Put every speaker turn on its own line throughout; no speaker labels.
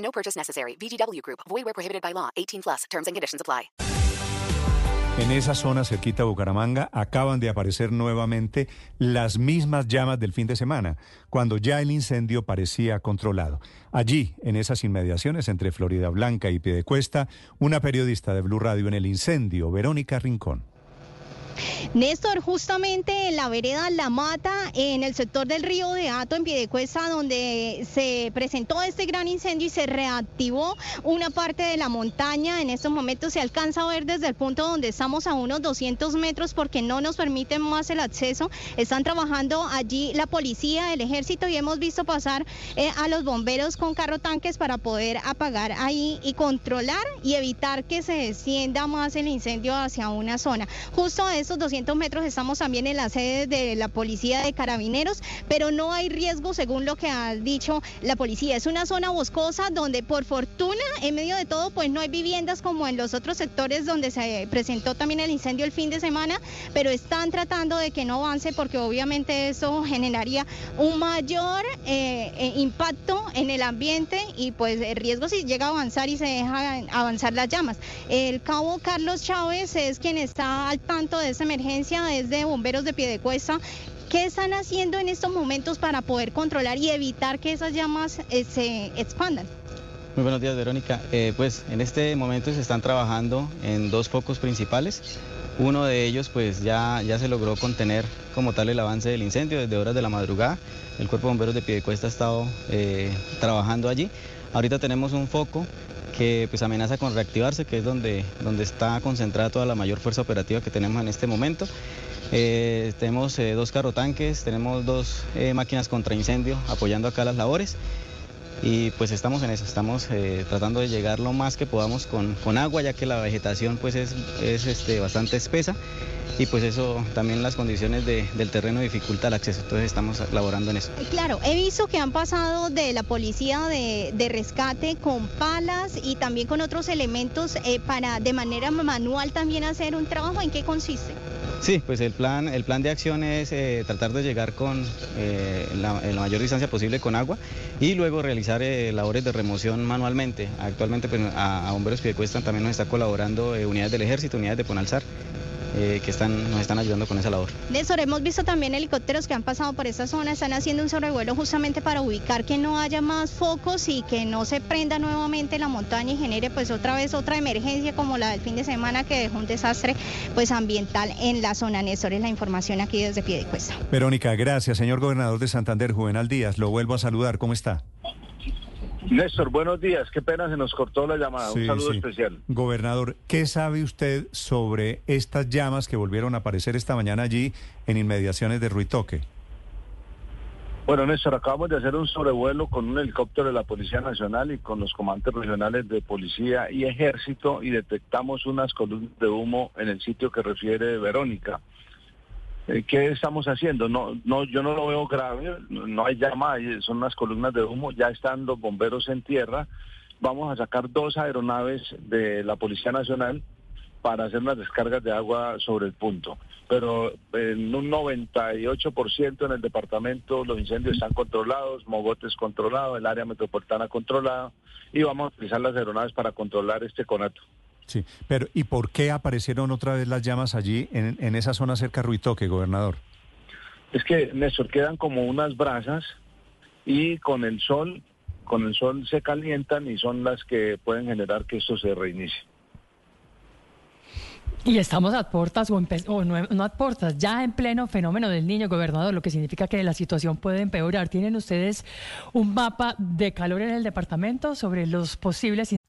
No purchase necessary. VGW Group. Void where prohibited by law. 18 plus. Terms and conditions apply.
En esa zona cerquita a Bucaramanga acaban de aparecer nuevamente las mismas llamas del fin de semana, cuando ya el incendio parecía controlado. Allí, en esas inmediaciones entre Florida Blanca y Piedecuesta, una periodista de Blue Radio en el incendio, Verónica Rincón.
Néstor, justamente en la vereda La Mata, en el sector del río de Ato, en Piedecuesta, donde se presentó este gran incendio y se reactivó una parte de la montaña. En estos momentos se alcanza a ver desde el punto donde estamos a unos 200 metros porque no nos permiten más el acceso. Están trabajando allí la policía, el ejército y hemos visto pasar eh, a los bomberos con carro tanques para poder apagar ahí y controlar y evitar que se descienda más el incendio hacia una zona. Justo esos 200 metros estamos también en la sede de la policía de carabineros, pero no hay riesgo según lo que ha dicho la policía. Es una zona boscosa donde por fortuna, en medio de todo, pues no hay viviendas como en los otros sectores donde se presentó también el incendio el fin de semana, pero están tratando de que no avance porque obviamente eso generaría un mayor eh, eh, impacto en el ambiente y pues el riesgo si llega a avanzar y se deja avanzar las llamas. El cabo Carlos Chávez es quien está al tanto de esa emergencia desde bomberos de Piedecuesta. ¿Qué están haciendo en estos momentos para poder controlar y evitar que esas llamas eh, se expandan?
Muy buenos días, Verónica. Eh, pues en este momento se están trabajando en dos focos principales. Uno de ellos pues ya, ya se logró contener como tal el avance del incendio desde horas de la madrugada. El Cuerpo de Bomberos de Piedecuesta ha estado eh, trabajando allí. Ahorita tenemos un foco que pues amenaza con reactivarse, que es donde, donde está concentrada toda la mayor fuerza operativa que tenemos en este momento. Eh, tenemos eh, dos carrotanques, tenemos dos eh, máquinas contra incendio apoyando acá las labores y pues estamos en eso, estamos eh, tratando de llegar lo más que podamos con, con agua ya que la vegetación pues es, es este, bastante espesa y pues eso también las condiciones de, del terreno dificulta el acceso, entonces estamos laborando en eso.
Claro, he visto que han pasado de la policía de, de rescate con palas y también con otros elementos eh, para de manera manual también hacer un trabajo, ¿en qué consiste?
Sí, pues el plan, el plan de acción es eh, tratar de llegar con eh, la, mayor distancia posible con agua y luego realizar eh, labores de remoción manualmente. Actualmente pues, a, a Bomberos Piedecuesta también nos está colaborando unidades del Ejército, unidades de Ponalzar. Eh, que están, nos están ayudando con esa labor.
Néstor, hemos visto también helicópteros que han pasado por esta zona, están haciendo un sobrevuelo justamente para ubicar que no haya más focos y que no se prenda nuevamente la montaña y genere pues otra vez otra emergencia como la del fin de semana que dejó un desastre pues ambiental en la zona. Néstor, es la información aquí desde Piedecuesta.
Verónica, gracias. Señor gobernador de Santander, Juvenal Díaz, lo vuelvo a saludar. ¿Cómo está?
Néstor, buenos días. Qué pena se nos cortó la llamada.
Sí,
Un saludo
sí.
especial.
Gobernador, ¿qué sabe usted sobre estas llamas que volvieron a aparecer esta mañana allí en inmediaciones de Ruitoque?
Bueno, Néstor, acabamos de hacer un sobrevuelo con un helicóptero de la Policía Nacional y con los comandantes regionales de Policía y Ejército y detectamos unas columnas de humo en el sitio que refiere Verónica. Eh, ¿Qué estamos haciendo? No, no, yo no lo veo grave, no, hay llama, son unas columnas de humo, ya están los bomberos en tierra. Vamos a sacar dos aeronaves de la Policía Nacional para hacer unas descargas de agua sobre el punto. Pero en un 98% en el departamento los incendios están controlados, Mogote es controlado, el área metropolitana controlada y vamos a utilizar las aeronaves para controlar este conato.
Sí, pero ¿y por qué aparecieron otra vez las llamas allí en, en esa zona cerca de Ruitoque, gobernador?
Es que, Néstor, quedan como unas brasas y con el sol, con el sol se calientan y son las que pueden generar que esto se reinicie.
Y estamos a portas, o, o no, no a portas, ya en pleno fenómeno del niño gobernador, lo que significa que la situación puede empeorar. ¿Tienen ustedes un mapa de calor en el departamento sobre los posibles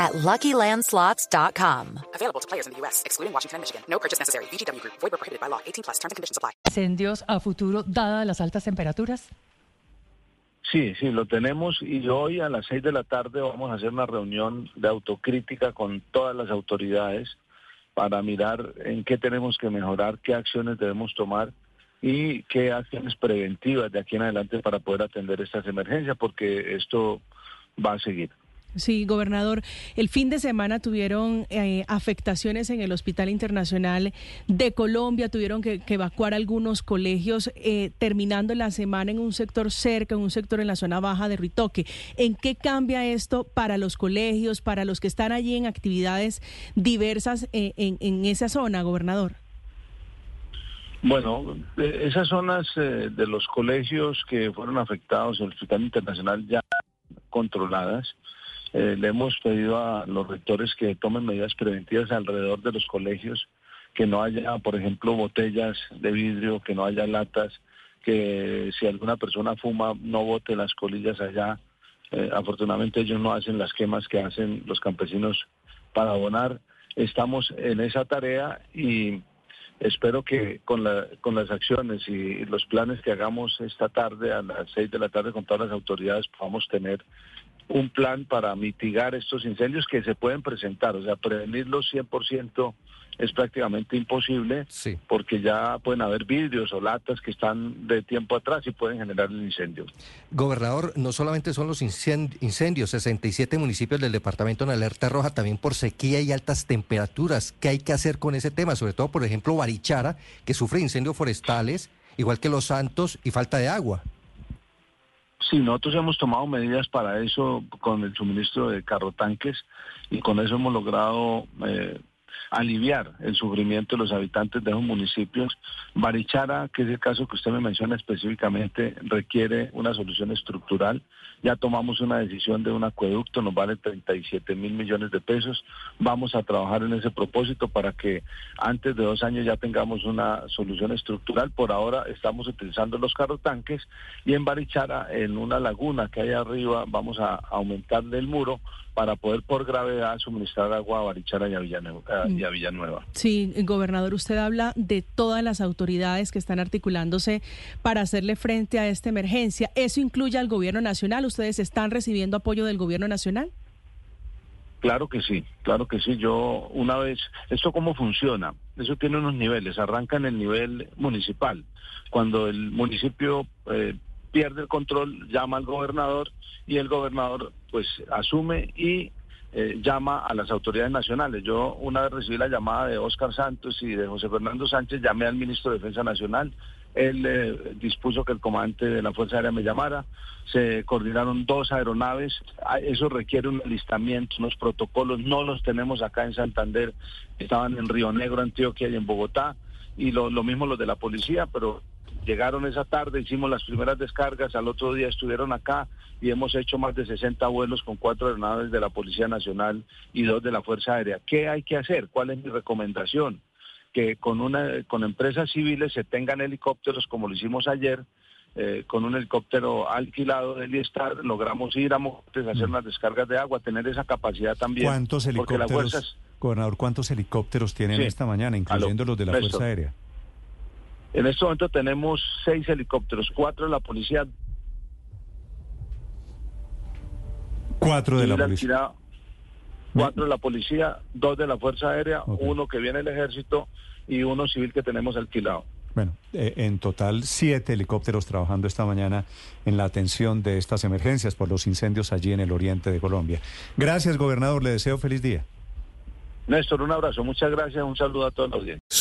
at LuckyLandSlots.com.
Available to players in the U.S., excluding Washington and Michigan. No purchase necessary. VGW Group. Void where prohibited by law. 18 plus. Terms and conditions apply.
¿Incendios a futuro dadas las altas temperaturas?
Sí, sí, lo tenemos y hoy a las seis de la tarde vamos a hacer una reunión de autocrítica con todas las autoridades para mirar en qué tenemos que mejorar, qué acciones debemos tomar y qué acciones preventivas de aquí en adelante para poder atender estas emergencias, porque esto va a seguir.
Sí, gobernador, el fin de semana tuvieron eh, afectaciones en el Hospital Internacional de Colombia, tuvieron que, evacuar algunos colegios, eh, terminando la semana en un sector cerca, en un sector en la zona baja de Ritoque. ¿En qué cambia esto para los colegios, para los que están allí en actividades diversas eh, en, en esa zona, gobernador?
Bueno, eh, esas zonas eh, de los colegios que fueron afectados en el Hospital Internacional ya controladas. Eh, le hemos pedido a los rectores que tomen medidas preventivas alrededor de los colegios, que no haya, por ejemplo, botellas de vidrio, que no haya latas, que si alguna persona fuma no bote las colillas allá. Eh, afortunadamente ellos no hacen las quemas que hacen los campesinos para abonar. Estamos en esa tarea y espero que con, la, con las acciones y los planes que hagamos esta tarde a las seis de la tarde con todas las autoridades podamos tener un plan para mitigar estos incendios que se pueden presentar. O sea, prevenirlos 100% es prácticamente imposible
Sí.
porque ya pueden haber vidrios o latas que están de tiempo atrás y pueden generar el incendio.
Gobernador, no solamente son los incen- incendios, 67 municipios del departamento en alerta roja, también por sequía y altas temperaturas. ¿Qué hay que hacer con ese tema? Sobre todo, por ejemplo, Barichara, que sufre incendios forestales, igual que Los Santos, y falta de agua.
Sí, nosotros hemos tomado medidas para eso con el suministro de carrotanques y con eso hemos logrado eh, aliviar el sufrimiento de los habitantes de esos municipios. Barichara, que es el caso que usted me menciona específicamente, requiere una solución estructural. Ya tomamos una decisión de un acueducto, nos vale 37 mil millones de pesos. Vamos a trabajar en ese propósito para que antes de dos años ya tengamos una solución estructural. Por ahora estamos utilizando los carrotanques y en Barichara, en una laguna que hay arriba, vamos a aumentarle el muro para poder por gravedad suministrar agua a Barichara y a Villanueva. y a Villanueva.
Sí, gobernador, usted habla de todas las autoridades que están articulándose para hacerle frente a esta emergencia. ¿Eso incluye al gobierno nacional? ¿Ustedes están recibiendo apoyo del gobierno nacional?
Claro que sí, claro que sí. Yo una vez, ¿esto cómo funciona? Eso tiene unos niveles, arranca en el nivel municipal. Cuando el municipio eh, pierde el control, llama al gobernador y el gobernador pues asume y eh, llama a las autoridades nacionales. Yo una vez recibí la llamada de Óscar Santos y de José Fernando Sánchez, llamé al ministro de Defensa Nacional, él eh, dispuso que el comandante de la Fuerza Aérea me llamara, se coordinaron dos aeronaves, Ah, eso requiere un alistamiento, unos protocolos, no los tenemos acá en Santander, estaban en Río Negro, Antioquia y en Bogotá, y lo, lo mismo los de la policía, pero llegaron esa tarde, hicimos las primeras descargas, al otro día estuvieron acá y hemos hecho más de 60 vuelos con cuatro aeronaves de la Policía Nacional y dos de la Fuerza Aérea. ¿Qué hay que hacer? ¿Cuál es mi recomendación? Que con, una, con empresas civiles se tengan helicópteros como lo hicimos ayer, eh, con un helicóptero alquilado del Star logramos ir a Montes a hacer unas descargas de agua, tener esa capacidad también.
¿Cuántos helicópteros,
fuerzas,
gobernador, cuántos helicópteros tienen
Sí.
esta mañana, incluyendo los de la. Fuerza Aérea?
En este momento tenemos seis helicópteros, cuatro de la policía,
Cuatro de la policía.
cuatro de la policía, dos de la Fuerza Aérea, uno que viene del Ejército y uno civil que tenemos alquilado.
Bueno, eh, en total siete helicópteros trabajando esta mañana en la atención de estas emergencias por los incendios allí en el oriente de Colombia. Gracias, gobernador. Le deseo feliz día.
Néstor, un abrazo, muchas gracias, un saludo a toda la audiencia.